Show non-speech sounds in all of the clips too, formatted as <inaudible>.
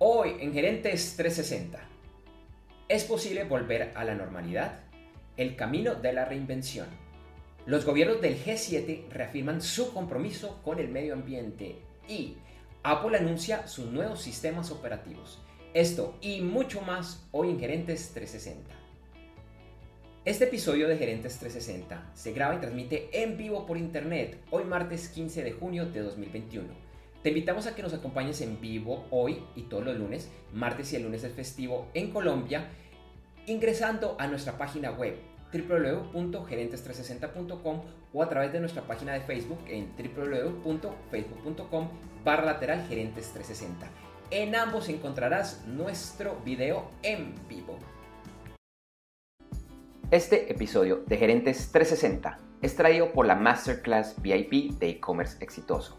Hoy en Gerentes 360. ¿Es posible volver a la normalidad? El camino de la reinvención. Los gobiernos del G7 reafirman su compromiso con el medio ambiente y Apple anuncia sus nuevos sistemas operativos. Esto y mucho más hoy en Gerentes 360. Este episodio de Gerentes 360 se graba y transmite en vivo por internet hoy martes 15 de junio de 2021 te invitamos a que nos acompañes en vivo hoy y todos los lunes, martes y el lunes es festivo en Colombia, ingresando a nuestra página web www.gerentes360.com o a través de nuestra página de Facebook en www.facebook.com barra lateral gerentes 360. En ambos encontrarás nuestro video en vivo. Este episodio de Gerentes 360 es traído por la Masterclass VIP de e-commerce exitoso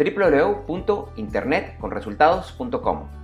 www.internetconresultados.com.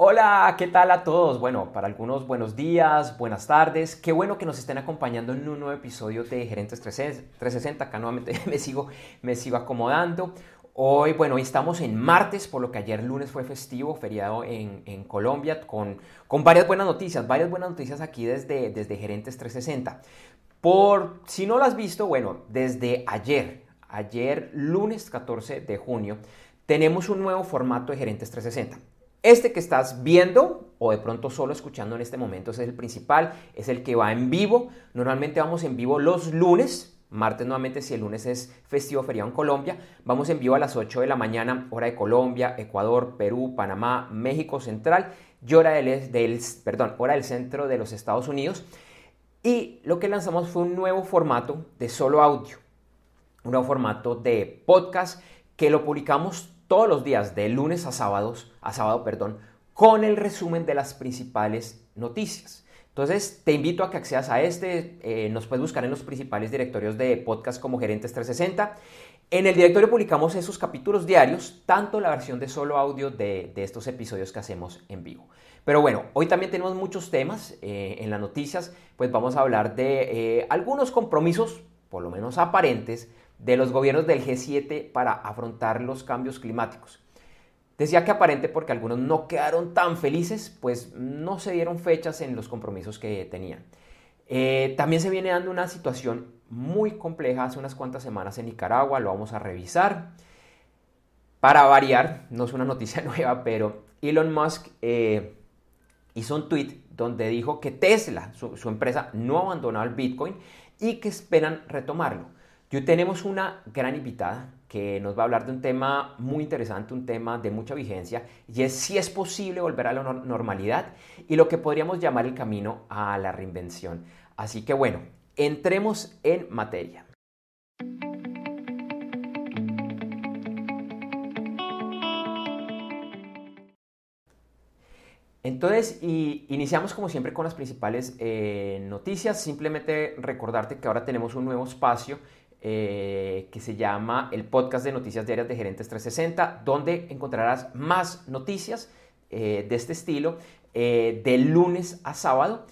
Hola, ¿qué tal a todos? Bueno, para algunos buenos días, buenas tardes. Qué bueno que nos estén acompañando en un nuevo episodio de Gerentes 360. Acá nuevamente <laughs> me sigo, me sigo acomodando. Hoy, bueno, hoy estamos en martes, por lo que ayer lunes fue festivo, feriado en, Colombia, con, con, varias buenas noticias, varias buenas noticias aquí desde, desde Gerentes 360. Por si no lo has visto, bueno, desde ayer, ayer lunes 14 de junio, tenemos un nuevo formato de Gerentes 360. Este que estás viendo o de pronto solo escuchando en este momento es el principal, es el que va en vivo. Normalmente vamos en vivo los lunes, martes nuevamente si el lunes es festivo feriado en Colombia. Vamos en vivo a las 8 de la mañana, hora de Colombia, Ecuador, Perú, Panamá, México Central y hora del, del, perdón, hora del centro de los Estados Unidos. Y lo que lanzamos fue un nuevo formato de solo audio, un nuevo formato de podcast que lo publicamos todos los días, de lunes a sábados, a sábado, perdón, con el resumen de las principales noticias. Entonces, te invito a que accedas a este. Eh, nos puedes buscar en los principales directorios de podcast como Gerentes 360. En el directorio publicamos esos capítulos diarios, tanto la versión de solo audio de, estos episodios que hacemos en vivo. Pero bueno, hoy también tenemos muchos temas eh, en las noticias, pues vamos a hablar de eh, algunos compromisos, por lo menos aparentes, de los gobiernos del G7 para afrontar los cambios climáticos. Decía que aparente porque algunos no quedaron tan felices, pues no se dieron fechas en los compromisos que tenían. Eh, también se viene dando una situación muy compleja hace unas cuantas semanas en Nicaragua, lo vamos a revisar. Para variar, no es una noticia <laughs> nueva, pero Elon Musk eh, hizo un tweet donde dijo que Tesla, su, su empresa, no ha abandonado el Bitcoin y que esperan retomarlo. Yo tenemos una gran invitada que nos va a hablar de un tema muy interesante, un tema de mucha vigencia, y es si es posible volver a la normalidad y lo que podríamos llamar el camino a la reinvención. Así que bueno, entremos en materia. Entonces, iniciamos como siempre con las principales eh, noticias. Simplemente recordarte que ahora tenemos un nuevo espacio eh, que se llama el podcast de noticias diarias de Gerentes 360, donde encontrarás más noticias eh, de este estilo eh, de lunes a sábado.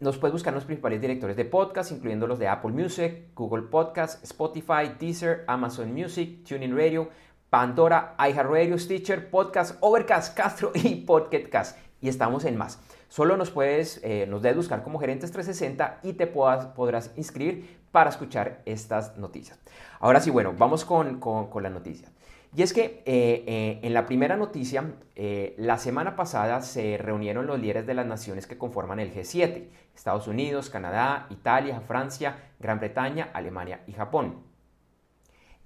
nos puedes buscar en los principales directores de podcast, incluyendo los de Apple Music, Google Podcast, Spotify, Deezer, Amazon Music, TuneIn Radio, Pandora, iHeartRadio, Stitcher, Podcast, Overcast, Castro y Podcast. Y estamos en más. Solo nos puedes, nos debes buscar como Gerentes 360 y te podrás inscribir para escuchar estas noticias. Ahora sí, bueno, vamos con, con, la noticia. Y es que eh, eh, en la primera noticia, eh, la semana pasada se reunieron los líderes de las naciones que conforman el G7, Estados Unidos, Canadá, Italia, Francia, Gran Bretaña, Alemania y Japón.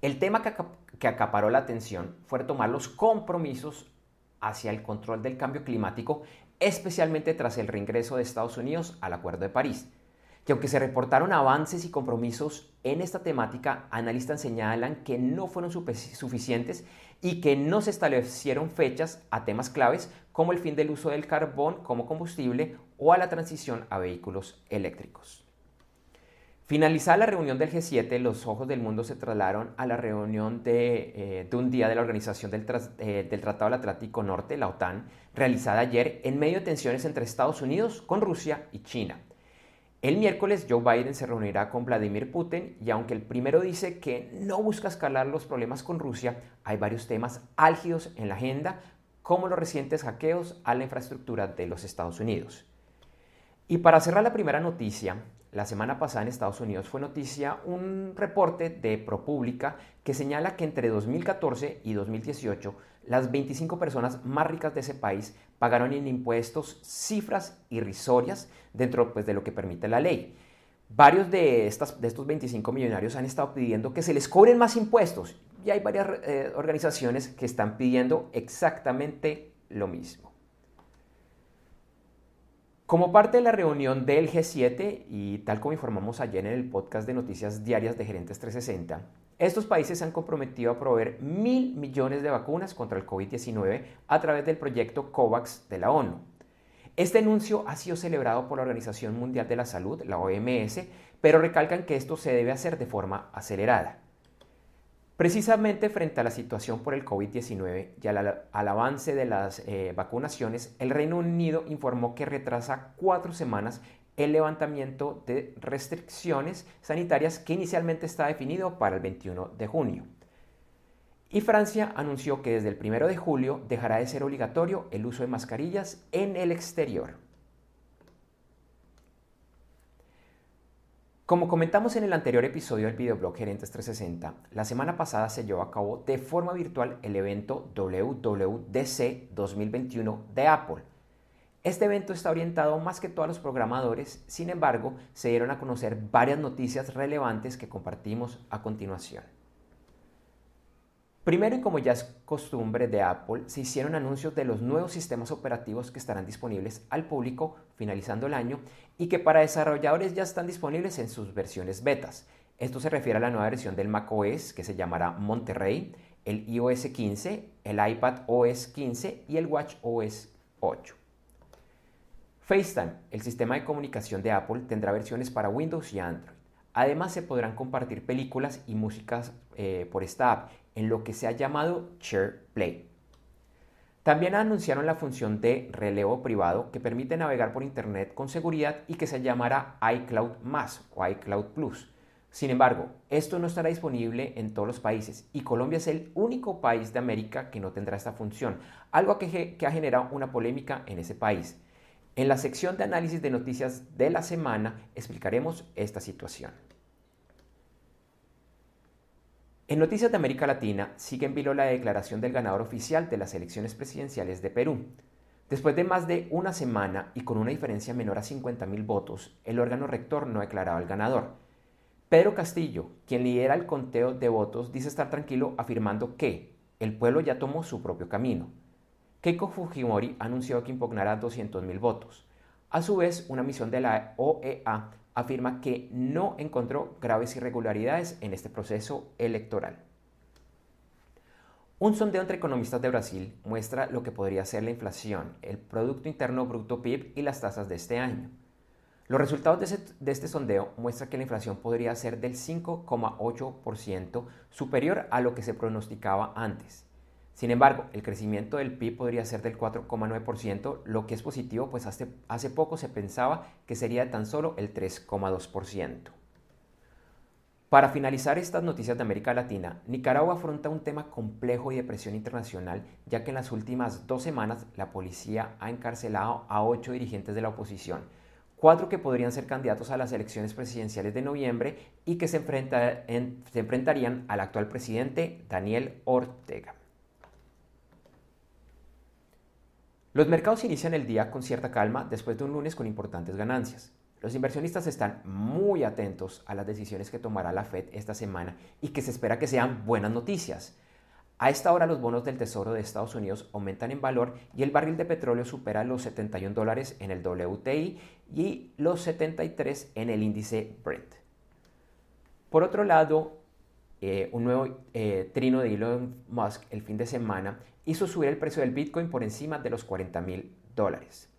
El tema que, que acaparó la atención fue tomar los compromisos hacia el control del cambio climático, especialmente tras el reingreso de Estados Unidos al Acuerdo de París. Y aunque se reportaron avances y compromisos en esta temática, analistas señalan que no fueron suficientes y que no se establecieron fechas a temas claves como el fin del uso del carbón como combustible o a la transición a vehículos eléctricos. Finalizada la reunión del G7, los ojos del mundo se trasladaron a la reunión de, eh, un día de la Organización del, eh, del, Tratado del Atlántico Norte, la OTAN, realizada ayer en medio de tensiones entre Estados Unidos con Rusia y China. El miércoles Joe Biden se reunirá con Vladimir Putin y aunque el primero dice que no busca escalar los problemas con Rusia, hay varios temas álgidos en la agenda, como los recientes hackeos a la infraestructura de los Estados Unidos. Y para cerrar la primera noticia, la semana pasada en Estados Unidos fue noticia un reporte de ProPublica que señala que entre 2014 y 2018 las 25 personas más ricas de ese país pagaron en impuestos cifras irrisorias dentro pues, de lo que permite la ley. Varios de, estas, de estos 25 millonarios han estado pidiendo que se les cobren más impuestos y hay varias eh, organizaciones que están pidiendo exactamente lo mismo. Como parte de la reunión del G7 y tal como informamos ayer en el podcast de noticias diarias de Gerentes 360, estos países se han comprometido a proveer mil millones de vacunas contra el COVID-19 a través del proyecto COVAX de la ONU. Este anuncio ha sido celebrado por la Organización Mundial de la Salud, la OMS, pero recalcan que esto se debe hacer de forma acelerada. Precisamente frente a la situación por el COVID-19 y al, avance de las eh, vacunaciones, el Reino Unido informó que retrasa cuatro semanas el levantamiento de restricciones sanitarias que inicialmente está definido para el 21 de junio. Y Francia anunció que desde el 1 de julio dejará de ser obligatorio el uso de mascarillas en el exterior. Como comentamos en el anterior episodio del videoblog Gerentes 360, la semana pasada se llevó a cabo de forma virtual el evento WWDC 2021 de Apple. Este evento está orientado más que todo a los programadores, sin embargo, se dieron a conocer varias noticias relevantes que compartimos a continuación. Primero, y como ya es costumbre de Apple, se hicieron anuncios de los nuevos sistemas operativos que estarán disponibles al público finalizando el año y que para desarrolladores ya están disponibles en sus versiones betas. Esto se refiere a la nueva versión del macOS que se llamará Monterrey, el iOS 15, el iPad OS 15 y el Watch OS 8. FaceTime, el sistema de comunicación de Apple, tendrá versiones para Windows y Android. Además se podrán compartir películas y músicas eh, por esta app en lo que se ha llamado Share Play. También anunciaron la función de relevo privado que permite navegar por Internet con seguridad y que se llamará iCloud Más o iCloud Plus. Sin embargo, esto no estará disponible en todos los países y Colombia es el único país de América que no tendrá esta función, algo que, que ha generado una polémica en ese país. En la sección de análisis de noticias de la semana explicaremos esta situación. En Noticias de América Latina sigue en vilo la declaración del ganador oficial de las elecciones presidenciales de Perú. Después de más de una semana y con una diferencia menor a 50.000 votos, el órgano rector no declaraba al ganador. Pedro Castillo, quien lidera el conteo de votos, dice estar tranquilo afirmando que el pueblo ya tomó su propio camino. Keiko Fujimori anunció que impugnará 200.000 votos. A su vez, una misión de la OEA afirma que no encontró graves irregularidades en este proceso electoral. Un sondeo entre economistas de Brasil muestra lo que podría ser la inflación, el Producto Interno Bruto PIB y las tasas de este año. Los resultados de, este sondeo muestran que la inflación podría ser del 5,8% superior a lo que se pronosticaba antes. Sin embargo, el crecimiento del PIB podría ser del 4,9%, lo que es positivo, pues hace, poco se pensaba que sería tan solo el 3,2%. Para finalizar estas noticias de América Latina, Nicaragua afronta un tema complejo y de presión internacional, ya que en las últimas dos semanas la policía ha encarcelado a ocho dirigentes de la oposición, cuatro que podrían ser candidatos a las elecciones presidenciales de noviembre y que se enfrentarían al actual presidente Daniel Ortega. Los mercados inician el día con cierta calma después de un lunes con importantes ganancias. Los inversionistas están muy atentos a las decisiones que tomará la Fed esta semana y que se espera que sean buenas noticias. A esta hora los bonos del Tesoro de Estados Unidos aumentan en valor y el barril de petróleo supera los 71 dólares en el WTI y los 73 en el índice Brent. Por otro lado, eh, un nuevo eh, trino de Elon Musk el fin de semana hizo subir el precio del Bitcoin por encima de los 40 mil dólares.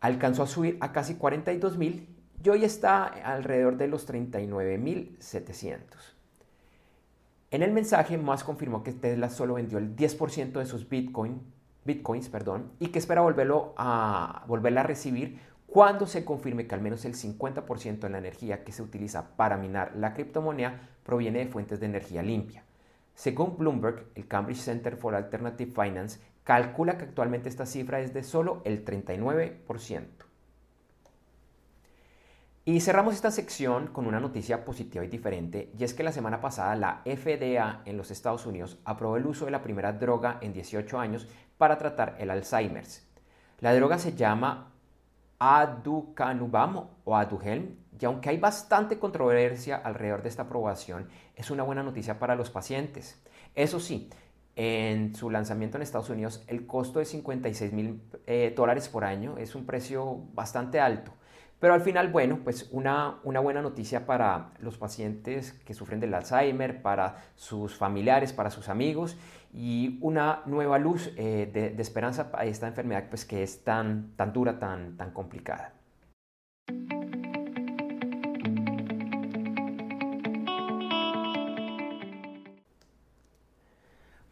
Alcanzó a subir a casi 42 mil y hoy está alrededor de los 39 mil 700. En el mensaje, Musk confirmó que Tesla solo vendió el 10% de sus Bitcoin, bitcoins perdón, y que espera volverlo a, volverla a recibir cuando se confirme que al menos el 50% de la energía que se utiliza para minar la criptomoneda proviene de fuentes de energía limpia. Según Bloomberg, el Cambridge Center for Alternative Finance calcula que actualmente esta cifra es de solo el 39%. Y cerramos esta sección con una noticia positiva y diferente, y es que la semana pasada la FDA en los Estados Unidos aprobó el uso de la primera droga en 18 años para tratar el Alzheimer. La droga se llama aducanumab o aduhelm, y aunque hay bastante controversia alrededor de esta aprobación, es una buena noticia para los pacientes. Eso sí, en su lanzamiento en Estados Unidos, el costo de 56 mil eh, dólares por año es un precio bastante alto. Pero al final, bueno, pues una, una, buena noticia para los pacientes que sufren del Alzheimer, para sus familiares, para sus amigos y una nueva luz eh, de, esperanza para esta enfermedad pues, que es tan, tan dura, tan, tan complicada.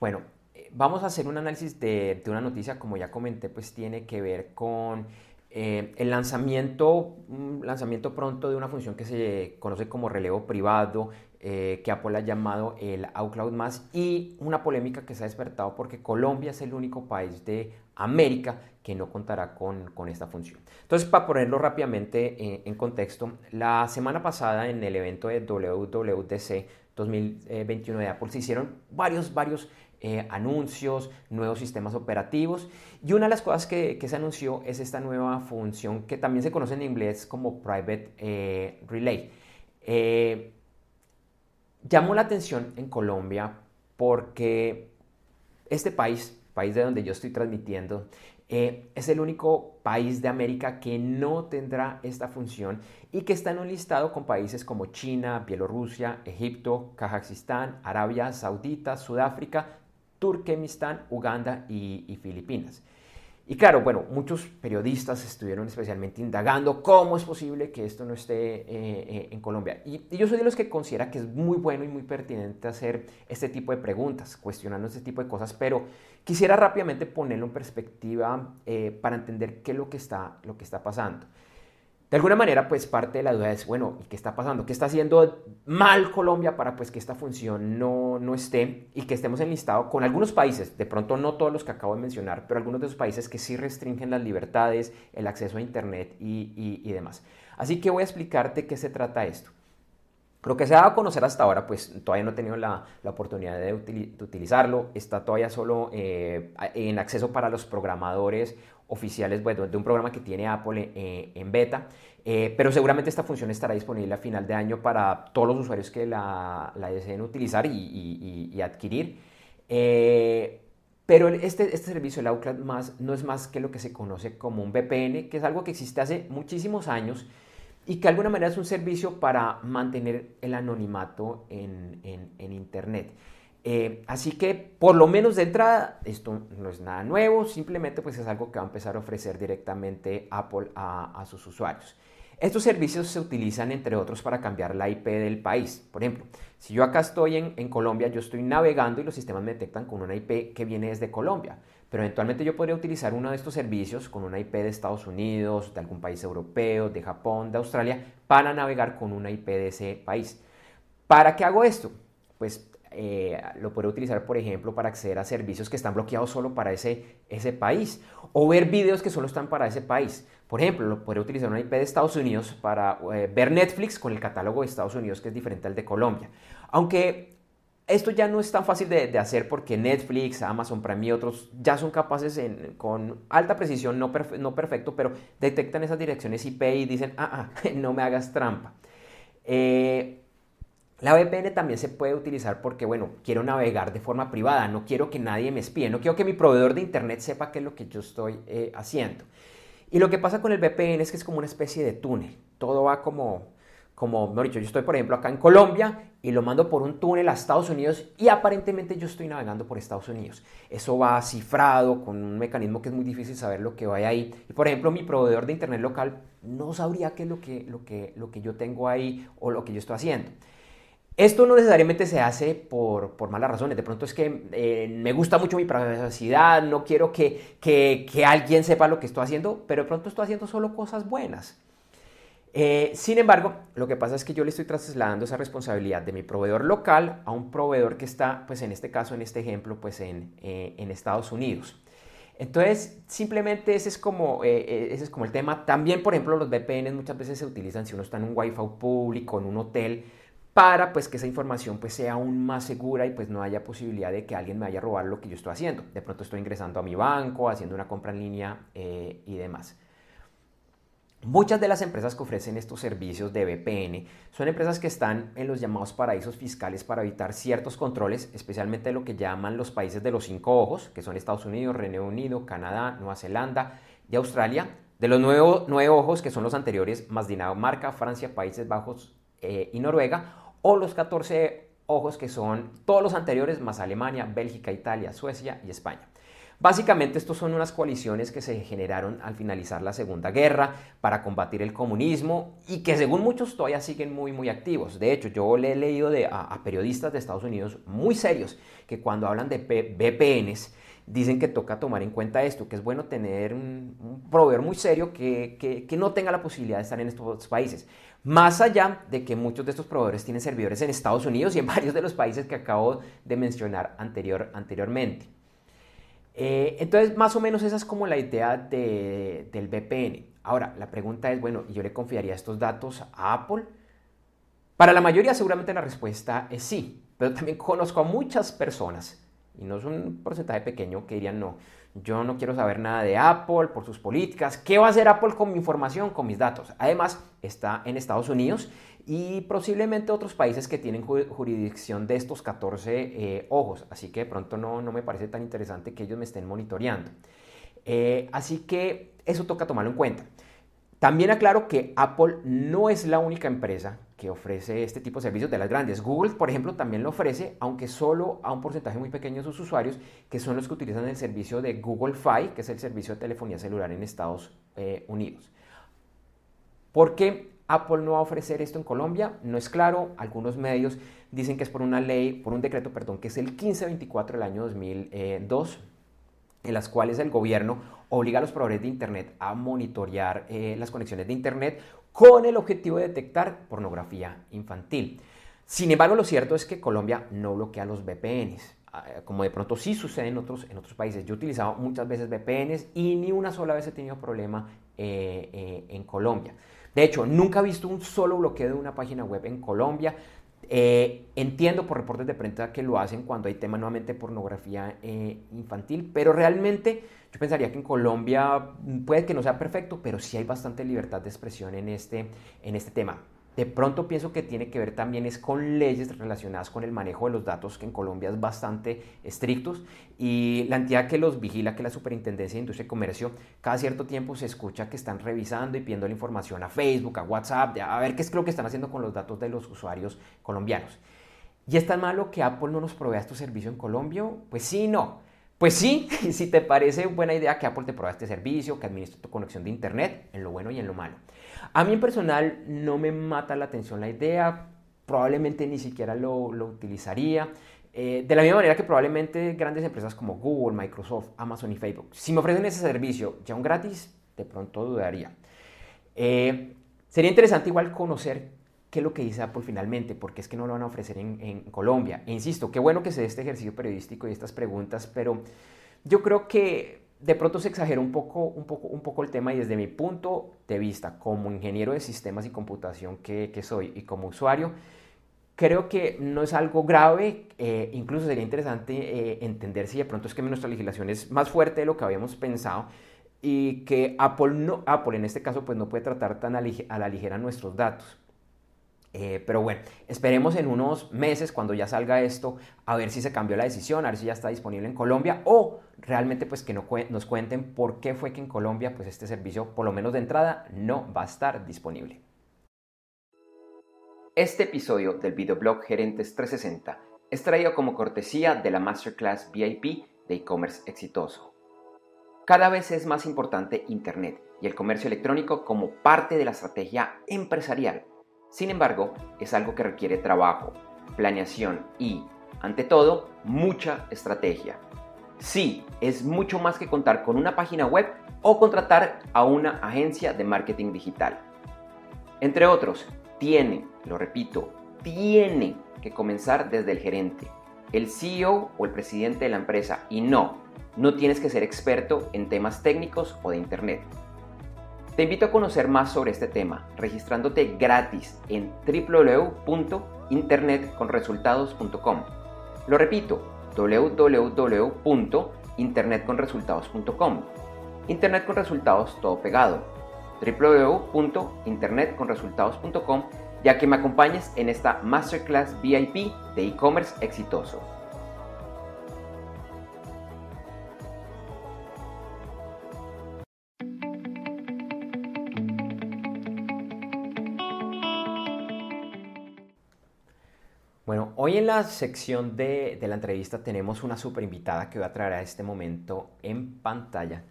Bueno, eh, vamos a hacer un análisis de, una noticia, como ya comenté, pues tiene que ver con eh, el lanzamiento, lanzamiento pronto de una función que se conoce como relevo privado, eh, que Apple ha llamado el iCloud Más, y una polémica que se ha despertado porque Colombia es el único país de América que no contará con, con esta función. Entonces, para ponerlo rápidamente en, en contexto, la semana pasada en el evento de WWDC 2021 de Apple se hicieron varios, varios eh, anuncios, nuevos sistemas operativos. Y una de las cosas que, se anunció es esta nueva función que también se conoce en inglés como Private eh, Relay. Eh, llamó la atención en Colombia porque este país, país de donde yo estoy transmitiendo, es el único país de América que no tendrá esta función y que está en un listado con países como China, Bielorrusia, Egipto, Kazajistán, Arabia Saudita, Sudáfrica, Turkmenistán, Uganda y, Filipinas. Y claro, bueno, muchos periodistas estuvieron especialmente indagando cómo es posible que esto no esté eh, eh, en Colombia. Y, yo soy de los que considera que es muy bueno y muy pertinente hacer este tipo de preguntas, cuestionando este tipo de cosas, pero quisiera rápidamente ponerlo en perspectiva eh, para entender qué es lo que está, lo que está pasando. De alguna manera, pues parte de la duda es, bueno, ¿y qué está pasando? ¿Qué está haciendo mal Colombia para pues que esta función no, no esté y que estemos enlistados con algunos países, de pronto no todos los que acabo de mencionar, pero algunos de esos países que sí restringen las libertades, el acceso a Internet y, y, demás. Así que voy a explicarte qué se trata esto. Lo que se ha dado a conocer hasta ahora, pues todavía no he tenido la, la oportunidad de, utilizarlo, está todavía solo eh, en acceso para los programadores oficiales bueno, de un programa que tiene Apple eh, en beta, eh, pero seguramente esta función estará disponible a final de año para todos los usuarios que la, deseen utilizar y, adquirir. Eh, pero este, este servicio, el iCloud Más, no es más que lo que se conoce como un VPN, que es algo que existe hace muchísimos años y que de alguna manera es un servicio para mantener el anonimato en, en Internet. Eh, así que por lo menos de entrada esto no es nada nuevo, simplemente pues es algo que va a empezar a ofrecer directamente Apple a, sus usuarios. Estos servicios se utilizan entre otros para cambiar la IP del país. Por ejemplo, si yo acá estoy en, en, Colombia, yo estoy navegando y los sistemas me detectan con una IP que viene desde Colombia. Pero eventualmente yo podría utilizar uno de estos servicios con una IP de Estados Unidos, de algún país europeo, de Japón, de Australia, para navegar con una IP de ese país. ¿Para qué hago esto? Pues eh, lo puede utilizar, por ejemplo, para acceder a servicios que están bloqueados solo para ese, ese país o ver videos que solo están para ese país. Por ejemplo, lo puede utilizar una IP de Estados Unidos para eh, ver Netflix con el catálogo de Estados Unidos que es diferente al de Colombia. Aunque esto ya no es tan fácil de, hacer porque Netflix, Amazon Prime y otros ya son capaces con alta precisión, no, no perfecto, pero detectan esas direcciones IP y dicen, ah, ah <laughs> no me hagas trampa. Eh, La VPN también se puede utilizar porque, bueno, quiero navegar de forma privada, no quiero que nadie me espíe, no quiero que mi proveedor de Internet sepa qué es lo que yo estoy eh, haciendo. Y lo que pasa con el VPN es que es como una especie de túnel, todo va como, como, mejor dicho, yo estoy por ejemplo acá en Colombia y lo mando por un túnel a Estados Unidos y aparentemente yo estoy navegando por Estados Unidos. Eso va cifrado con un mecanismo que es muy difícil saber lo que vaya ahí. Y por ejemplo, mi proveedor de internet local no sabría qué es lo que, lo que, lo que yo tengo ahí o lo que yo estoy haciendo. Esto no necesariamente se hace por, malas razones. De pronto es que eh, me gusta mucho mi privacidad, no quiero que, que, alguien sepa lo que estoy haciendo, pero de pronto estoy haciendo solo cosas buenas. Eh, sin embargo, lo que pasa es que yo le estoy trasladando esa responsabilidad de mi proveedor local a un proveedor que está, pues en este caso, en este ejemplo, pues en, eh, en Estados Unidos. Entonces, simplemente ese es, como, ese es como el tema. También, por ejemplo, los VPNs muchas veces se utilizan si uno está en un Wi-Fi público, en un hotel, para pues que esa información pues sea aún más segura y pues no haya posibilidad de que alguien me vaya a robar lo que yo estoy haciendo. De pronto estoy ingresando a mi banco, haciendo una compra en línea eh, y demás. Muchas de las empresas que ofrecen estos servicios de VPN son empresas que están en los llamados paraísos fiscales para evitar ciertos controles, especialmente lo que llaman los países de los cinco ojos, que son Estados Unidos, Reino Unido, Canadá, Nueva Zelanda y Australia. De los nueve, nueve ojos, que son los anteriores, más Dinamarca, Francia, Países Bajos eh, y Noruega, o los 14 ojos que son todos los anteriores más Alemania, Bélgica, Italia, Suecia y España. Básicamente estos son unas coaliciones que se generaron al finalizar la Segunda Guerra para combatir el comunismo y que según muchos todavía siguen muy muy activos. De hecho, yo le he leído de, a, periodistas de Estados Unidos muy serios que cuando hablan de VPNs dicen que toca tomar en cuenta esto, que es bueno tener un, proveedor muy serio que, que no tenga la posibilidad de estar en estos países. Más allá de que muchos de estos proveedores tienen servidores en Estados Unidos y en <laughs> varios de los países que acabo de mencionar anterior, anteriormente. Eh, entonces, más o menos esa es como la idea del VPN. Ahora, la pregunta es, bueno, ¿yo le confiaría estos datos a Apple? Para la mayoría seguramente la respuesta es sí, pero también conozco a muchas personas, y no es un porcentaje pequeño, que dirían no yo no quiero saber nada de Apple por sus políticas. ¿Qué va a hacer Apple con mi información, con mis datos? Además, está en Estados Unidos y posiblemente otros países que tienen jurisdicción de estos 14 eh, ojos. Así que de pronto no, no, me parece tan interesante que ellos me estén monitoreando. Eh, así que eso toca tomarlo en cuenta. También aclaro que Apple no es la única empresa que ofrece este tipo de servicios de las grandes. Google, por ejemplo, también lo ofrece, aunque solo a un porcentaje muy pequeño de sus usuarios, que son los que utilizan el servicio de Google Fi, que es el servicio de telefonía celular en Estados eh, Unidos. ¿Por qué Apple no va a ofrecer esto en Colombia? No es claro. Algunos medios dicen que es por una ley, por un decreto, perdón, que es el 1524 del año 2002 en las cuales el gobierno obliga a los proveedores de Internet a monitorear eh, las conexiones de Internet con el objetivo de detectar pornografía infantil. Sin embargo, lo cierto es que Colombia no bloquea los VPNs, ah, como de pronto sí sucede en otros, en otros países. Yo he utilizado muchas veces VPNs y ni una sola vez he tenido problema eh, eh, en Colombia. De hecho, nunca he visto un solo bloqueo de una página web en Colombia. Eh, entiendo por reportes de prensa que lo hacen cuando hay tema nuevamente pornografía infantil, pero realmente yo pensaría que en Colombia mm, puede que no sea perfecto, pero sí hay bastante libertad de expresión en este, en este tema. De pronto pienso que tiene que ver también es con leyes relacionadas con el manejo de los datos, que en Colombia es bastante estrictos, y la entidad que los vigila, que es la Superintendencia de Industria y Comercio, cada cierto tiempo se escucha que están revisando y pidiendo la información a Facebook, a WhatsApp, a ver qué es lo que están haciendo con los datos de los usuarios colombianos. ¿Y es tan malo que Apple no nos provea estos servicios en Colombia? Pues sí, no. Pues sí, <laughs> si te parece buena idea que Apple te provea este servicio, que administre tu conexión de Internet, en lo bueno y en lo malo. A mí en personal no me mata la atención la idea, probablemente ni siquiera lo, utilizaría. Eh, de la misma manera que probablemente grandes empresas como Google, Microsoft, Amazon y Facebook, si me ofrecen ese servicio ya un gratis, de pronto dudaría. Eh, sería interesante igual conocer qué es lo que dice Apple finalmente, porque es que no lo van a ofrecer en, Colombia. E insisto, qué bueno que se dé este ejercicio periodístico y estas preguntas, pero yo creo que de pronto se exagera un poco, un poco, un poco el tema y desde mi punto de vista, como ingeniero de sistemas y computación que, soy y como usuario, creo que no es algo grave, eh, incluso sería interesante eh, entender si de pronto es que nuestra legislación es más fuerte de lo que habíamos pensado y que Apple, no, Apple en este caso pues no puede tratar tan a la ligera nuestros datos. Eh, pero bueno, esperemos en unos meses cuando ya salga esto a ver si se cambió la decisión, a ver si ya está disponible en Colombia o realmente pues que no nos cuenten por qué fue que en Colombia pues este servicio por lo menos de entrada no va a estar disponible. Este episodio del videoblog Gerentes 360 es traído como cortesía de la Masterclass VIP de e-commerce exitoso. Cada vez es más importante Internet y el comercio electrónico como parte de la estrategia empresarial sin embargo, es algo que requiere trabajo, planeación y, ante todo, mucha estrategia. Sí, es mucho más que contar con una página web o contratar a una agencia de marketing digital. Entre otros, tiene, lo repito, tiene que comenzar desde el gerente, el CEO o el presidente de la empresa y no, no tienes que ser experto en temas técnicos o de Internet. Te invito a conocer más sobre este tema registrándote gratis en www.internetconresultados.com. Lo repito, www.internetconresultados.com. Internet con resultados todo pegado. www.internetconresultados.com ya que me acompañes en esta Masterclass VIP de e-commerce exitoso. Bueno, hoy en la sección de, la entrevista tenemos una super invitada que voy a traer a este momento en pantalla.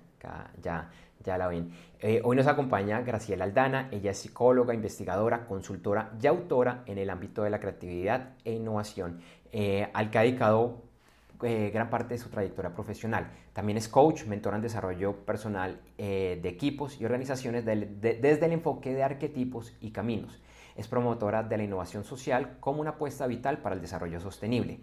ya, ya la ven. Eh, hoy nos acompaña Graciela Aldana. Ella es psicóloga, investigadora, consultora y autora en el ámbito de la creatividad e innovación, eh, al que ha dedicado eh, gran parte de su trayectoria profesional. También es coach, mentora en desarrollo personal de equipos y organizaciones desde el enfoque de arquetipos y caminos. Es promotora de la innovación social como una apuesta vital para el desarrollo sostenible.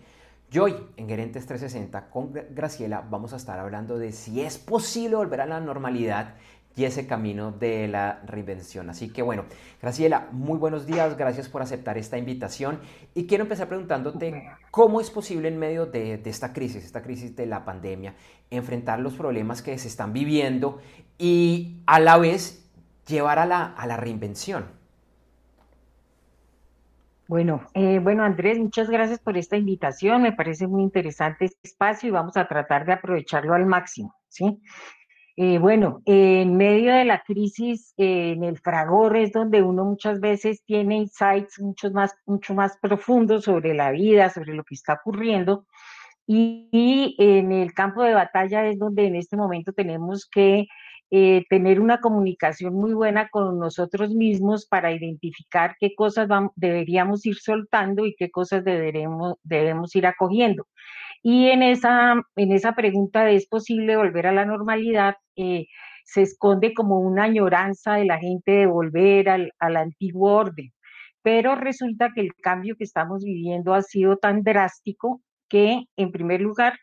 Y hoy en Gerentes 360 con Graciela vamos a estar hablando de si es posible volver a la normalidad y ese camino de la reinvención. Así que bueno, Graciela, muy buenos días, gracias por aceptar esta invitación y quiero empezar preguntándote cómo es posible en medio de, esta crisis, esta crisis de la pandemia, enfrentar los problemas que se están viviendo y a la vez llevar a la, a la reinvención. Bueno, eh, bueno, Andrés, muchas gracias por esta invitación. Me parece muy interesante este espacio y vamos a tratar de aprovecharlo al máximo, ¿sí? Eh, bueno, en medio de la crisis, eh, en el fragor es donde uno muchas veces tiene insights mucho más, mucho más profundos sobre la vida, sobre lo que está ocurriendo. y en el campo de batalla es donde en este momento tenemos que eh, tener una comunicación muy buena con nosotros mismos para identificar qué cosas deberíamos ir soltando y qué cosas deberemos, debemos ir acogiendo. Y en esa, en esa pregunta ¿es posible volver a la normalidad? Eh, se esconde como una añoranza de la gente de volver al, al antiguo orden. Pero resulta que el cambio que estamos viviendo ha sido tan drástico que, en primer lugar,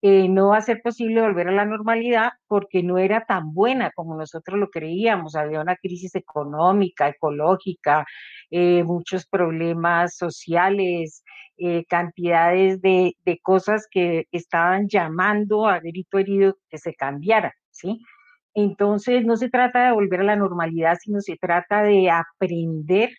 eh, no va a ser posible volver a la normalidad porque no era tan buena como nosotros lo creíamos. Había una crisis económica, ecológica, eh, muchos problemas sociales, eh, cantidades de, de, cosas que estaban llamando a grito herido que se cambiara, ¿sí? Entonces, no se trata de volver a la normalidad, sino se trata de aprender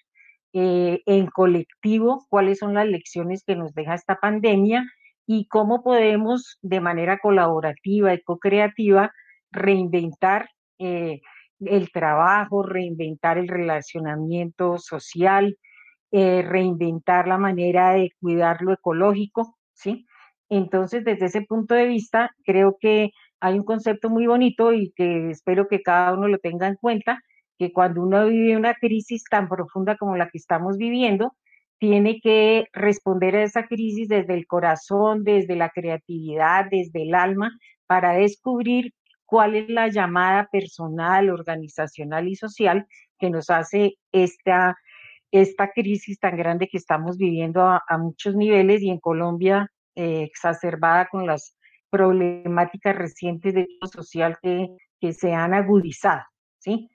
en colectivo cuáles son las lecciones que nos deja esta pandemia y cómo podemos de manera colaborativa y co-creativa reinventar eh, el trabajo, reinventar el relacionamiento social, eh, reinventar la manera de cuidar lo ecológico, ¿sí? Entonces, desde ese punto de vista, creo que hay un concepto muy bonito y que espero que cada uno lo tenga en cuenta, que cuando uno vive una crisis tan profunda como la que estamos viviendo, tiene que responder a esa crisis desde el corazón, desde la creatividad, desde el alma, para descubrir cuál es la llamada personal, organizacional y social que nos hace esta, esta crisis tan grande que estamos viviendo a, muchos niveles y en Colombia eh, exacerbada con las problemáticas recientes de social que, que se han agudizado, ¿sí?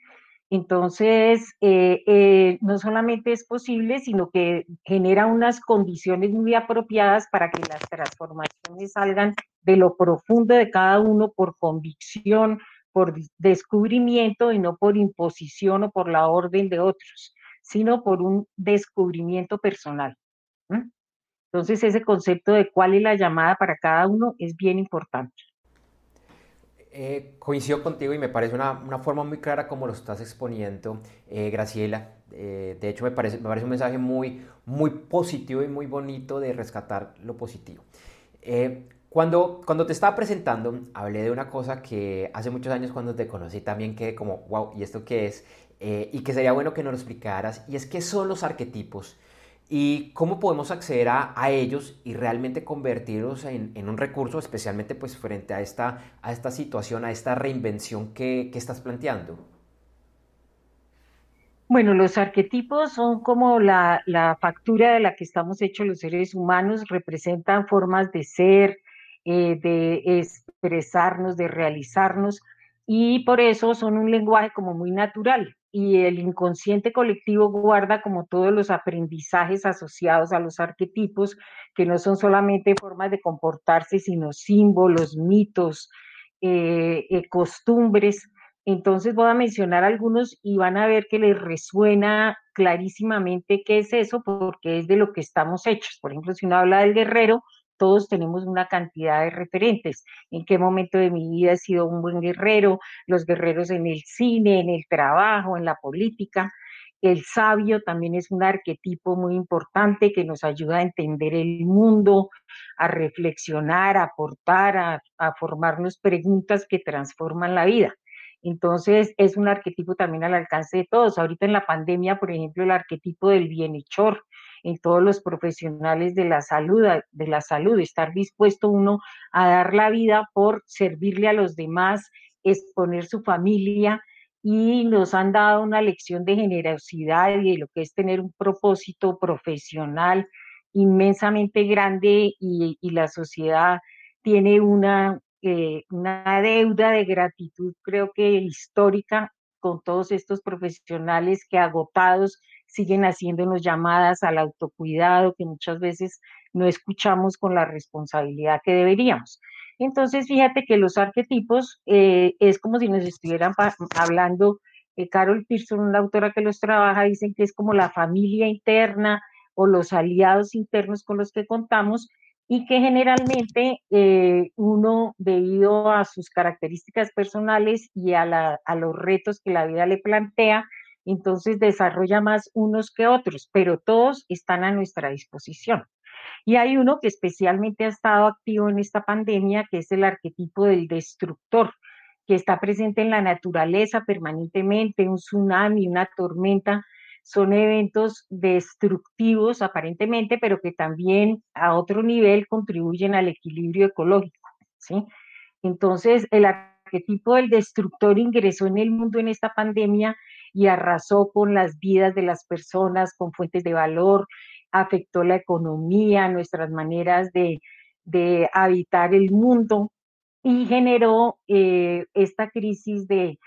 Entonces, eh, eh, no solamente es posible, sino que genera unas condiciones muy apropiadas para que las transformaciones salgan de lo profundo de cada uno por convicción, por descubrimiento y no por imposición o por la orden de otros. sino por un descubrimiento personal. Entonces, ese concepto de cuál es la llamada para cada uno es bien importante. Eh, coincido contigo y me parece una, una, forma muy clara como lo estás exponiendo, eh, Graciela. Eh, de hecho, me parece, me parece un mensaje muy, muy positivo y muy bonito de rescatar lo positivo. cuando, cuando te estaba presentando, hablé de una cosa que hace muchos años cuando te conocí también quedé como, wow, ¿y esto qué es? y que sería bueno que nos lo explicaras. Y es que son los arquetipos y cómo podemos acceder a, ellos y realmente convertirlos en, un recurso, especialmente pues frente a esta, a esta situación, a esta reinvención que, estás planteando. Bueno, los arquetipos son como la, factura de la que estamos hechos los seres humanos, representan formas de ser, eh, de expresarnos, de realizarnos, y por eso son un lenguaje como muy natural y el inconsciente colectivo guarda como todos los aprendizajes asociados a los arquetipos, que no son solamente formas de comportarse, sino símbolos, mitos, eh, eh, costumbres. Entonces voy a mencionar algunos y van a ver que les resuena clarísimamente qué es eso, porque es de lo que estamos hechos. Por ejemplo, si uno habla del guerrero, todos tenemos una cantidad de referentes. En qué momento de mi vida he sido un buen guerrero, los guerreros en el cine, en el trabajo, en la política. El sabio también es un arquetipo muy importante que nos ayuda a entender el mundo, a reflexionar, a aportar, a, a formarnos preguntas que transforman la vida. Entonces, es un arquetipo también al alcance de todos. Ahorita en la pandemia, por ejemplo, el arquetipo del bienhechor, en todos los profesionales de la salud, de la salud, estar dispuesto uno a dar la vida por servirle a los demás, exponer su familia y nos han dado una lección de generosidad y de lo que es tener un propósito profesional inmensamente grande y, la sociedad tiene una, eh, una deuda de gratitud, creo que histórica, con todos estos profesionales que agotados siguen haciéndonos llamadas al autocuidado que muchas veces no escuchamos con la responsabilidad que deberíamos. Entonces, fíjate que los arquetipos eh, es como si nos estuvieran hablando, eh, Carol Pearson, una autora que los trabaja, dicen que es como la familia interna o los aliados internos con los que contamos y que generalmente eh, uno, debido a sus características personales y a, a los retos que la vida le plantea, entonces desarrolla más unos que otros, pero todos están a nuestra disposición. Y hay uno que especialmente ha estado activo en esta pandemia, que es el arquetipo del destructor, que está presente en la naturaleza permanentemente, un tsunami, una tormenta, son eventos destructivos aparentemente, pero que también a otro nivel contribuyen al equilibrio ecológico, ¿sí? Entonces, el arquetipo del destructor ingresó en el mundo en esta pandemia y arrasó con las vidas de las personas, con fuentes de valor, afectó la economía, nuestras maneras de, habitar el mundo y generó eh, esta crisis de,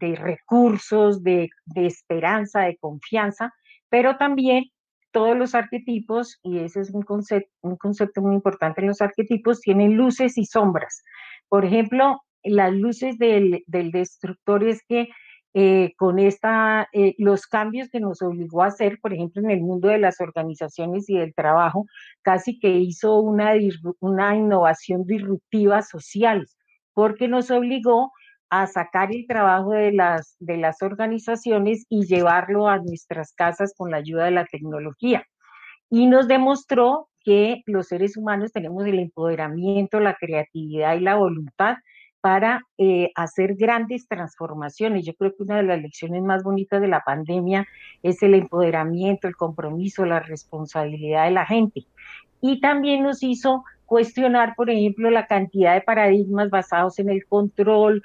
recursos, de, esperanza, de confianza, pero también todos los arquetipos, y ese es un concepto, un concepto muy importante en los arquetipos, tienen luces y sombras. Por ejemplo, las luces del, del destructor es que eh, con esta, eh, los cambios que nos obligó a hacer, por ejemplo, en el mundo de las organizaciones y del trabajo, casi que hizo una, una innovación disruptiva social, porque nos obligó a sacar el trabajo de las, de las organizaciones y llevarlo a nuestras casas con la ayuda de la tecnología. Y nos demostró que los seres humanos tenemos el empoderamiento, la creatividad y la voluntad para eh, hacer grandes transformaciones. Yo creo que una de las lecciones más bonitas de la pandemia es el empoderamiento, el compromiso, la responsabilidad de la gente. Y también nos hizo cuestionar, por ejemplo, la cantidad de paradigmas basados en el control,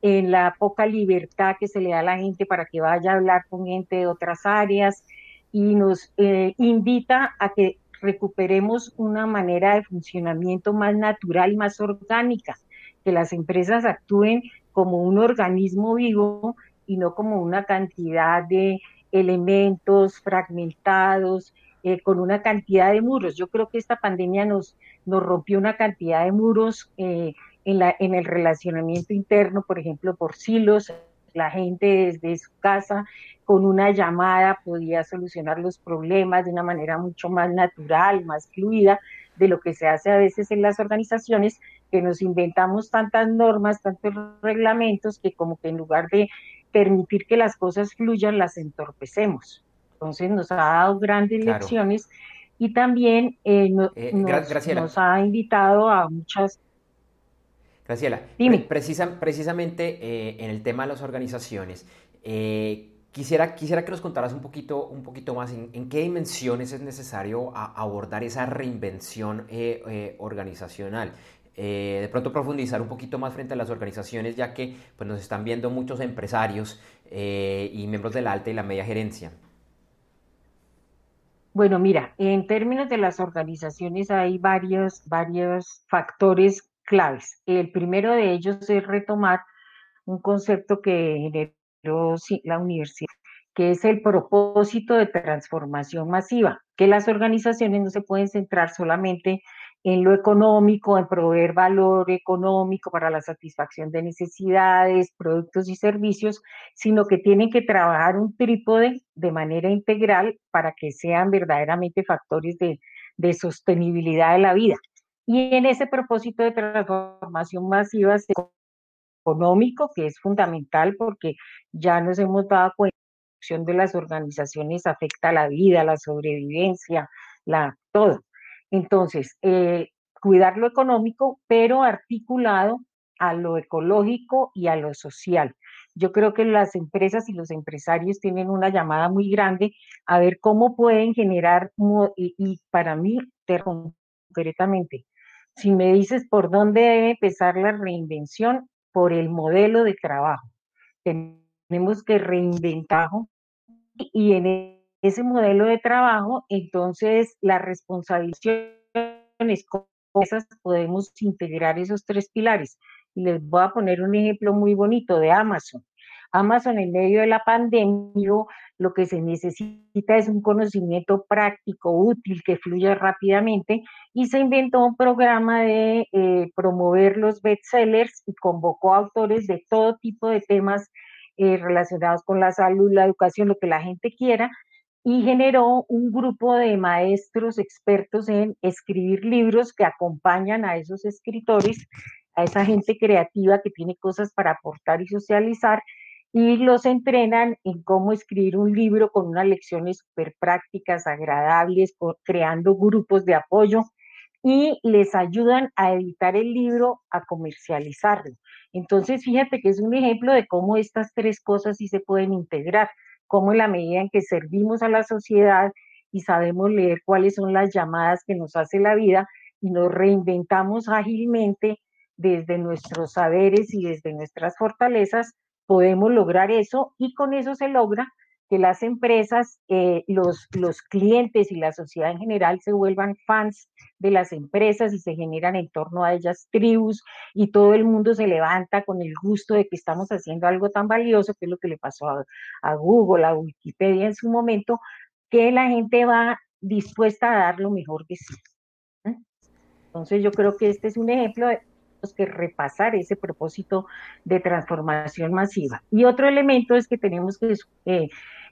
en la poca libertad que se le da a la gente para que vaya a hablar con gente de otras áreas y nos eh, invita a que recuperemos una manera de funcionamiento más natural, más orgánica que las empresas actúen como un organismo vivo y no como una cantidad de elementos fragmentados, eh, con una cantidad de muros. Yo creo que esta pandemia nos, nos rompió una cantidad de muros eh, en, la, en el relacionamiento interno, por ejemplo, por silos. la gente desde su casa con una llamada podía solucionar los problemas de una manera mucho más natural, más fluida de lo que se hace a veces en las organizaciones, que nos inventamos tantas normas, tantos reglamentos, que como que en lugar de permitir que las cosas fluyan, las entorpecemos. Entonces nos ha dado grandes lecciones y también eh, eh, nos, ha invitado a muchas... Graciela, precisamente eh, en el tema de las organizaciones, quisiera, quisiera que nos contaras un poquito, un poquito más en, qué dimensiones es necesario abordar esa reinvención organizacional. De pronto profundizar un poquito más frente a las organizaciones, ya que pues, nos están viendo muchos empresarios y miembros de la alta y la media gerencia. Bueno, mira, en términos de las organizaciones hay varios, varios factores claves. El primero de ellos es retomar un concepto que generó la universidad, que es el propósito de transformación masiva, que las organizaciones no se pueden centrar solamente en lo económico, en proveer valor económico para la satisfacción de necesidades, productos y servicios, sino que tienen que trabajar un trípode de manera integral para que sean verdaderamente factores de, sostenibilidad de la vida. Y en ese propósito de transformación masiva económico, que es fundamental porque ya nos hemos dado cuenta que la de las organizaciones afecta a la vida, la sobrevivencia, la todo. Entonces, eh, cuidar lo económico, pero articulado a lo ecológico y a lo social. Yo creo que las empresas y los empresarios tienen una llamada muy grande a ver cómo pueden generar, y, para mí, concretamente, si me dices por dónde debe empezar la reinvención, por el modelo de trabajo. Tenemos que reinventar y en ese modelo de trabajo, entonces las responsabilidades, esas podemos integrar esos tres pilares. Y les voy a poner un ejemplo muy bonito de Amazon. Amazon en medio de la pandemia lo que se necesita es un conocimiento práctico, útil, que fluya rápidamente y se inventó un programa de eh, promover los bestsellers y convocó a autores de todo tipo de temas eh, relacionados con la salud, la educación, lo que la gente quiera, y generó un grupo de maestros expertos en escribir libros que acompañan a esos escritores, a esa gente creativa que tiene cosas para aportar y socializar, y los entrenan en cómo escribir un libro con unas lecciones súper prácticas, agradables, creando grupos de apoyo y les ayudan a editar el libro, a comercializarlo. Entonces, fíjate que es un ejemplo de cómo estas tres cosas sí se pueden integrar cómo en la medida en que servimos a la sociedad y sabemos leer cuáles son las llamadas que nos hace la vida y nos reinventamos ágilmente desde nuestros saberes y desde nuestras fortalezas, podemos lograr eso y con eso se logra que las empresas, eh, los, clientes y la sociedad en general se vuelvan fans de las empresas y se generan en torno a ellas tribus y todo el mundo se levanta con el gusto de que estamos haciendo algo tan valioso, que es lo que le pasó a, Google, a Wikipedia en su momento, que la gente va dispuesta a dar lo mejor de sí. Entonces yo creo que este es un ejemplo de que repasar ese propósito de transformación masiva. Y otro elemento es que tenemos que eh,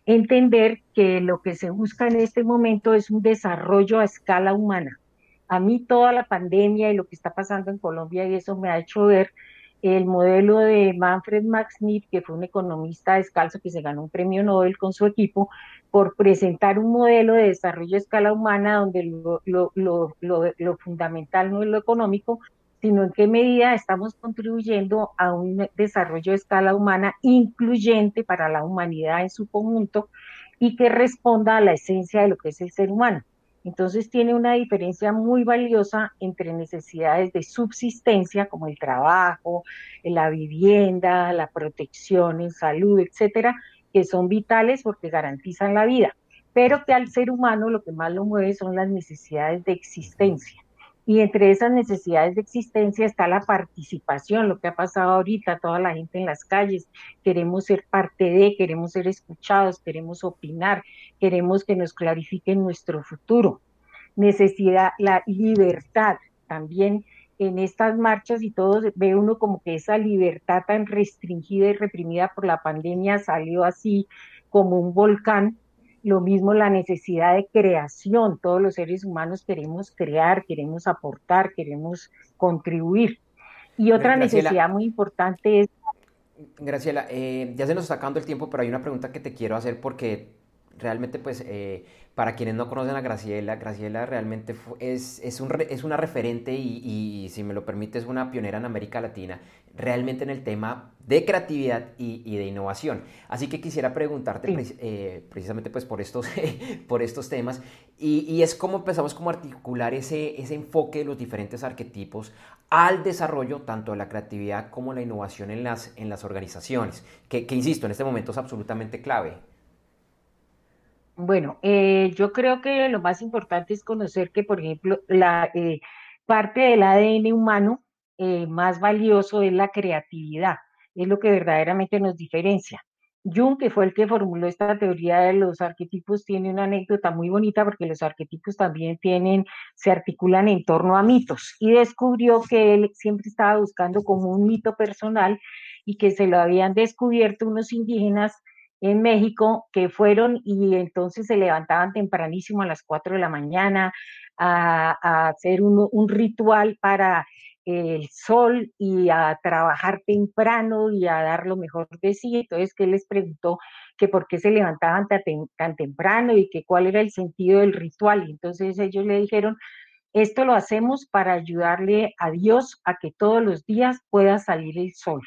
entender que lo que se busca en este momento es un desarrollo a escala humana. A mí toda la pandemia y lo que está pasando en Colombia y eso me ha hecho ver el modelo de Manfred Max Smith, que fue un economista descalzo que se ganó un premio Nobel con su equipo, por presentar un modelo de desarrollo a escala humana donde lo, lo, lo, lo fundamental no es lo económico, sino en qué medida estamos contribuyendo a un desarrollo de escala humana incluyente para la humanidad en su conjunto y que responda a la esencia de lo que es el ser humano. Entonces tiene una diferencia muy valiosa entre necesidades de subsistencia como el trabajo, la vivienda, la protección en salud, etcétera, que son vitales porque garantizan la vida, pero que al ser humano lo que más lo mueve son las necesidades de existencia. Y entre esas necesidades de existencia está la participación, lo que ha pasado ahorita, toda la gente en las calles. Queremos ser parte de, queremos ser escuchados, queremos opinar, queremos que nos clarifiquen nuestro futuro. Necesidad, la libertad también en estas marchas y todo, ve uno como que esa libertad tan restringida y reprimida por la pandemia salió así como un volcán. Lo mismo la necesidad de creación. Todos los seres humanos queremos crear, queremos aportar, queremos contribuir. Y otra necesidad muy importante es... Graciela, eh, ya se nos está acabando el tiempo, pero hay una pregunta que te quiero hacer porque realmente pues eh, para quienes no conocen a Graciela, Graciela realmente es, es, un, es, una referente y, si me lo permite, es una pionera en América Latina, realmente en el tema de creatividad y, de innovación. Así que quisiera preguntarte eh, precisamente pues por estos, <laughs> por estos temas y, es cómo empezamos como a articular ese, ese enfoque de los diferentes arquetipos al desarrollo tanto de la creatividad como la innovación en las, en las organizaciones, que, que insisto, en este momento es absolutamente clave. Bueno, eh, yo creo que lo más importante es conocer que, por ejemplo, la eh, parte del ADN humano eh, más valioso es la creatividad, es lo que verdaderamente nos diferencia. Jung, que fue el que formuló esta teoría de los arquetipos, tiene una anécdota muy bonita porque los arquetipos también tienen, se articulan en torno a mitos y descubrió que él siempre estaba buscando como un mito personal y que se lo habían descubierto unos indígenas en México que fueron y entonces se levantaban tempranísimo a las 4 de la mañana a, hacer un, ritual para el sol y a trabajar temprano y a dar lo mejor de sí. Entonces, que les preguntó que por qué se levantaban tan, tan temprano y que cuál era el sentido del ritual. Entonces ellos le dijeron, esto lo hacemos para ayudarle a Dios a que todos los días pueda salir el sol.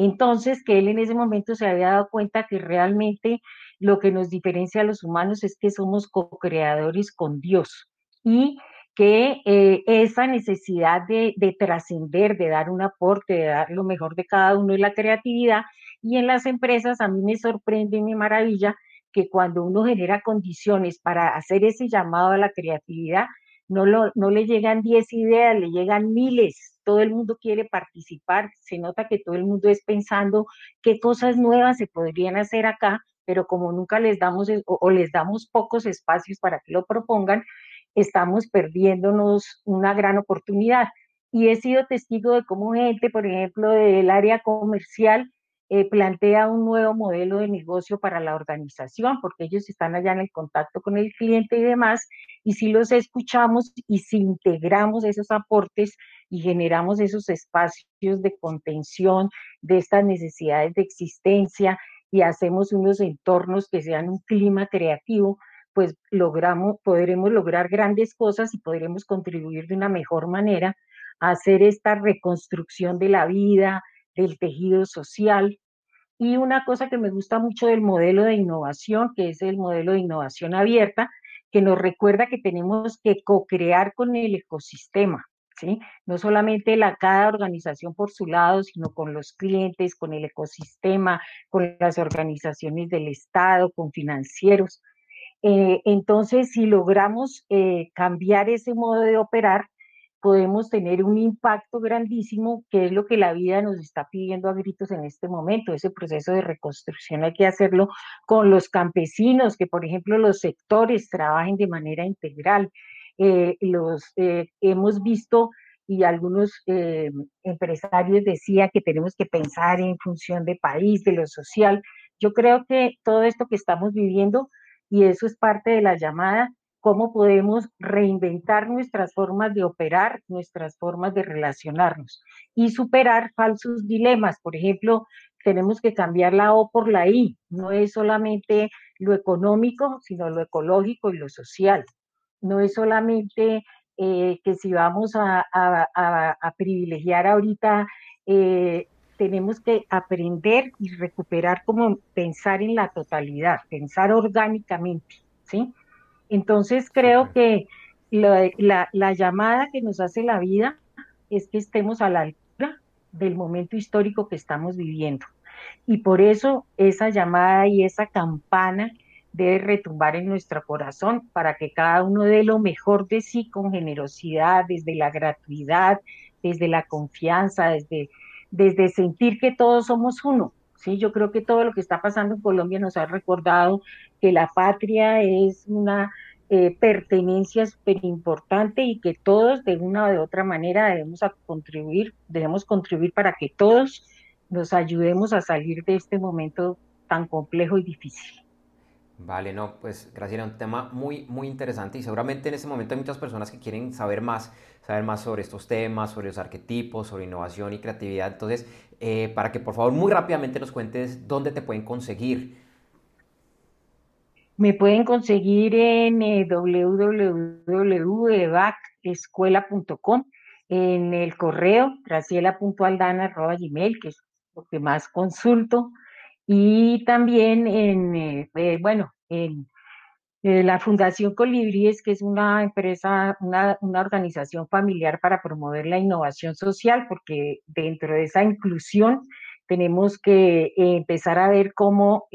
Entonces, que él en ese momento se había dado cuenta que realmente lo que nos diferencia a los humanos es que somos co-creadores con Dios y que eh, esa necesidad de, de trascender, de dar un aporte, de dar lo mejor de cada uno es la creatividad. Y en las empresas a mí me sorprende y me maravilla que cuando uno genera condiciones para hacer ese llamado a la creatividad, no, lo, no le llegan 10 ideas, le llegan miles. Todo el mundo quiere participar, se nota que todo el mundo es pensando qué cosas nuevas se podrían hacer acá, pero como nunca les damos o, les damos pocos espacios para que lo propongan, estamos perdiéndonos una gran oportunidad. Y he sido testigo de cómo gente, por ejemplo, del área comercial, eh, plantea un nuevo modelo de negocio para la organización, porque ellos están allá en el contacto con el cliente y demás, y si los escuchamos y si integramos esos aportes y generamos esos espacios de contención de estas necesidades de existencia y hacemos unos entornos que sean un clima creativo, pues logramos, podremos lograr grandes cosas y podremos contribuir de una mejor manera a hacer esta reconstrucción de la vida, del tejido social. Y una cosa que me gusta mucho del modelo de innovación, que es el modelo de innovación abierta, que nos recuerda que tenemos que co-crear con el ecosistema, No solamente la, cada organización por su lado, sino con los clientes, con el ecosistema, con las organizaciones del Estado, con financieros. Eh, entonces, si logramos eh, cambiar ese modo de operar, podemos tener un impacto grandísimo, que es lo que la vida nos está pidiendo a gritos en este momento. Ese proceso de reconstrucción hay que hacerlo con los campesinos, que por ejemplo los sectores trabajen de manera integral. Eh, los, eh, hemos visto y algunos eh, empresarios decían que tenemos que pensar en función de país, de lo social. Yo creo que todo esto que estamos viviendo, y eso es parte de la llamada, cómo podemos reinventar nuestras formas de operar, nuestras formas de relacionarnos y superar falsos dilemas. Por ejemplo, tenemos que cambiar la O por la I. No es solamente lo económico, sino lo ecológico y lo social. No es solamente eh, que si vamos a, privilegiar ahorita, eh, tenemos que aprender y recuperar como pensar en la totalidad, pensar orgánicamente, ¿sí? Entonces creo que la, llamada que nos hace la vida es que estemos a la altura del momento histórico que estamos viviendo. Y por eso esa llamada y esa campana debe retumbar en nuestro corazón para que cada uno dé lo mejor de sí con generosidad, desde la gratuidad, desde la confianza, desde, desde sentir que todos somos uno. Sí, yo creo que todo lo que está pasando en Colombia nos ha recordado que la patria es una eh, pertenencia súper importante y que todos de una o de otra manera debemos contribuir, debemos contribuir para que todos nos ayudemos a salir de este momento tan complejo y difícil. Vale, no, pues Graciela, un tema muy, muy interesante y seguramente en este momento hay muchas personas que quieren saber más, saber más sobre estos temas, sobre los arquetipos, sobre innovación y creatividad. Entonces, eh, para que por favor muy rápidamente nos cuentes dónde te pueden conseguir. Me pueden conseguir en eh, www.evacescuela.com, en el correo graciela.aldana.gmail, que es lo que más consulto, y también en, eh, eh, bueno, en eh, la Fundación Colibríes, que es una empresa, una, una, organización familiar para promover la innovación social, porque dentro de esa inclusión tenemos que empezar a ver cómo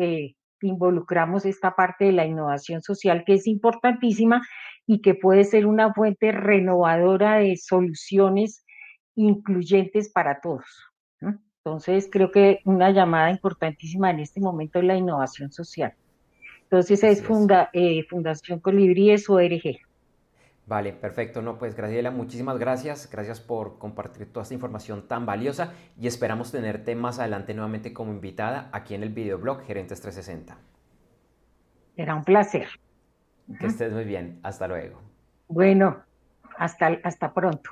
involucramos esta parte de la innovación social, que es importantísima y que puede ser una fuente renovadora de soluciones incluyentes para todos. Entonces, creo que una llamada importantísima en este momento es la innovación social. Entonces, es, funda, eh, Fundación Colibríes ORG. Vale, perfecto. No, pues Graciela, muchísimas gracias. Gracias por compartir toda esta información tan valiosa y esperamos tenerte más adelante nuevamente como invitada aquí en el videoblog Gerentes 360. Será un placer. Que estés muy bien. Hasta luego. Bueno, hasta, hasta pronto.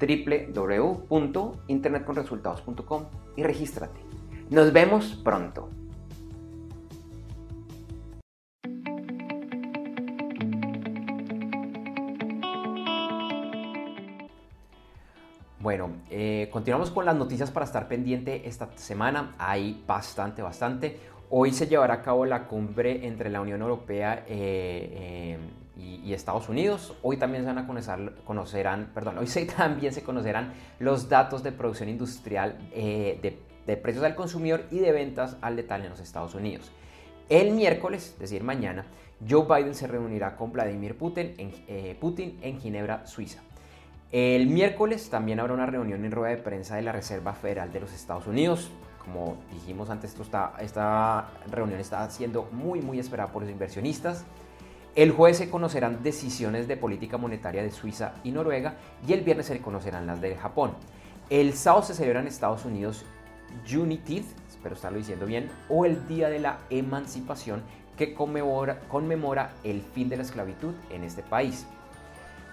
www.internetconresultados.com y regístrate. Nos vemos pronto. Bueno, eh, continuamos con las noticias para estar pendiente esta semana. Hay bastante, bastante. Hoy se llevará a cabo la cumbre entre la Unión Europea eh, eh, y, Estados Unidos. Hoy también se van a conocer, conocerán, perdón, hoy se, <laughs> también se conocerán los datos de producción industrial eh, de, precios al consumidor y de ventas al detalle en los Estados Unidos. El miércoles, es decir, mañana, Joe Biden se reunirá con Vladimir Putin en, eh, Putin en Ginebra, Suiza. El miércoles también habrá una reunión en rueda de prensa de la Reserva Federal de los Estados Unidos. Como dijimos antes, esto esta reunión está siendo muy, muy esperada por los inversionistas. El jueves se conocerán decisiones de política monetaria de Suiza y Noruega y el viernes se conocerán las de Japón. El sábado se celebra en Estados Unidos Juneteenth, espero estarlo diciendo bien, o el Día de la Emancipación que conmemora, el fin de la esclavitud en este país.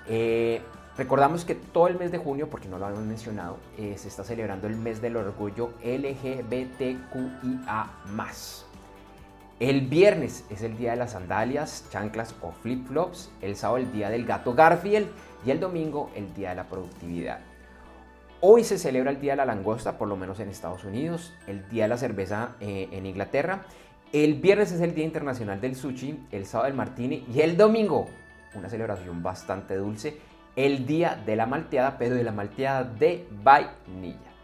Eh, recordamos que todo el mes de junio, porque no lo habíamos mencionado, eh, se está celebrando el mes del orgullo LGBTQIA. El viernes es el día de las sandalias, chanclas o flip-flops, el sábado el día del gato Garfield y el domingo el día de la productividad. Hoy se celebra el día de la langosta, por lo menos en Estados Unidos, el día de la cerveza eh, en Inglaterra. El viernes es el Día Internacional del Sushi, el sábado del Martini y el domingo, una celebración bastante dulce, el Día de la Malteada, pero de la Malteada de vainilla.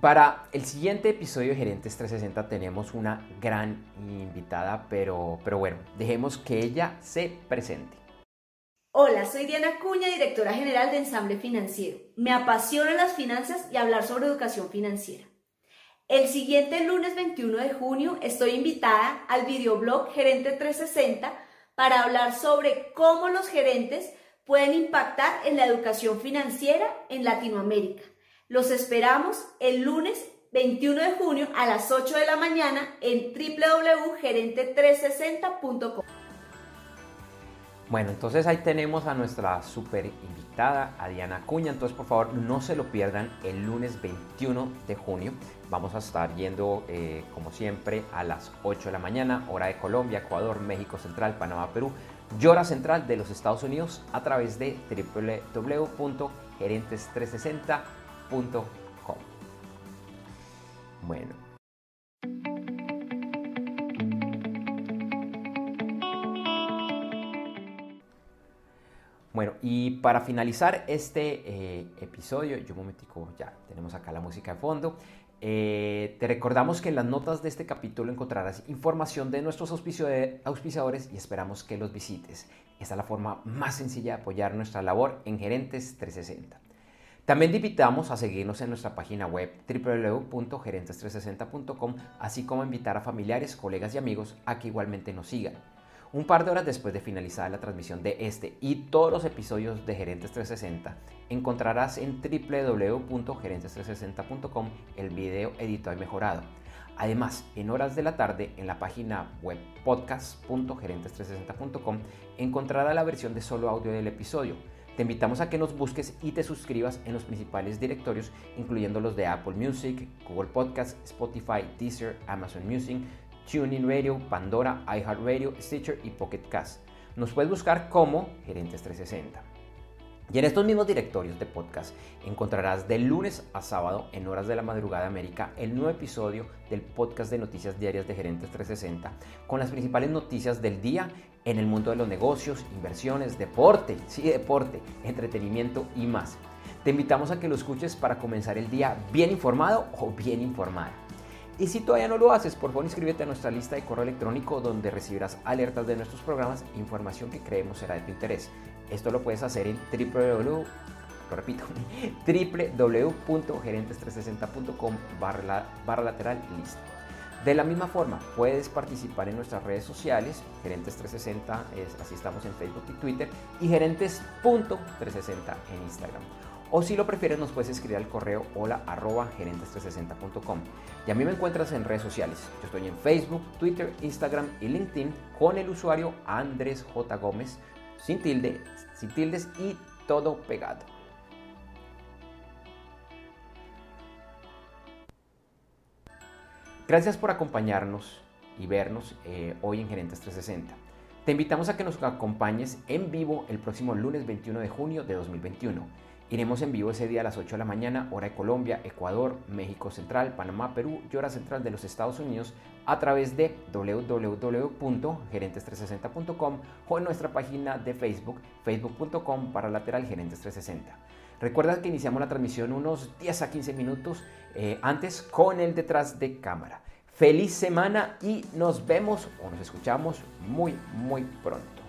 Para el siguiente episodio de Gerentes 360 tenemos una gran invitada, pero, pero bueno, dejemos que ella se presente. Hola, soy Diana Cuña, directora general de Ensamble Financiero. Me apasionan las finanzas y hablar sobre educación financiera. El siguiente lunes 21 de junio estoy invitada al videoblog Gerente 360 para hablar sobre cómo los gerentes pueden impactar en la educación financiera en Latinoamérica Los esperamos el lunes 21 de junio a las 8 de la mañana en www.gerente360.com. Bueno, entonces ahí tenemos a nuestra super invitada, a Diana Cuña. Entonces, por favor, no se lo pierdan el lunes 21 de junio. Vamos a estar yendo, eh, como siempre, a las 8 de la mañana, hora de Colombia, Ecuador, México Central, Panamá, Perú, y hora central de los Estados Unidos a través de www.gerentes360.com. Bueno, Bueno, y para finalizar este eh, episodio, yo un momentico, ya tenemos acá la música de fondo. Eh, te recordamos que en las notas de este capítulo encontrarás información de nuestros auspiciadores y esperamos que los visites. Esta es la forma más sencilla de apoyar nuestra labor en Gerentes 360. También te invitamos a seguirnos en nuestra página web www.gerentes360.com, así como a invitar a familiares, colegas y amigos a que igualmente nos sigan. Un par de horas después de finalizar la transmisión de este y todos los episodios de Gerentes 360, encontrarás en www.gerentes360.com el video editado y mejorado. Además, en horas de la tarde, en la página web podcast.gerentes360.com encontrarás la versión de solo audio del episodio. Te invitamos a que nos busques y te suscribas en los principales directorios, incluyendo los de Apple Music, Google Podcasts, Spotify, Deezer, Amazon Music, TuneIn Radio, Pandora, iHeartRadio, Stitcher y Pocket Cast. Nos puedes buscar como Gerentes 360. Y en estos mismos directorios de podcast encontrarás de lunes a sábado en horas de la madrugada de América el nuevo episodio del podcast de noticias diarias de Gerentes 360 con las principales noticias del día en el mundo de los negocios, inversiones, deporte, sí, deporte, entretenimiento y más. Te invitamos a que lo escuches para comenzar el día bien informado o bien informada. Y si todavía no lo haces, por favor inscríbete a nuestra lista de correo electrónico donde recibirás alertas de nuestros programas e información que creemos será de tu interés. Esto lo puedes hacer en www, lo repito, <laughs> www.gerentes360.com barra, barra lateral lista. De la misma forma, puedes participar en nuestras redes sociales, Gerentes360, es, así estamos en Facebook y Twitter, y Gerentes.360 en Instagram. O si lo prefieres, nos puedes escribir al correo hola arroba gerentes360.com. Y a mí me encuentras en redes sociales. Yo estoy en Facebook, Twitter, Instagram y LinkedIn con el usuario Andrés J. Gómez, sin tilde, sin tildes y todo pegado. Gracias por acompañarnos y vernos eh, hoy en Gerentes 360. Te invitamos a que nos acompañes en vivo el próximo lunes 21 de junio de 2021 Iremos en vivo ese día a las 8 de la mañana, hora de Colombia, Ecuador, México Central, Panamá, Perú y hora central de los Estados Unidos a través de www.gerentes360.com o en nuestra página de Facebook, facebook.com para lateral gerentes 360. Recuerda que iniciamos la transmisión unos 10 a 15 minutos eh, antes con el detrás de cámara. Feliz semana y nos vemos o nos escuchamos muy, muy pronto.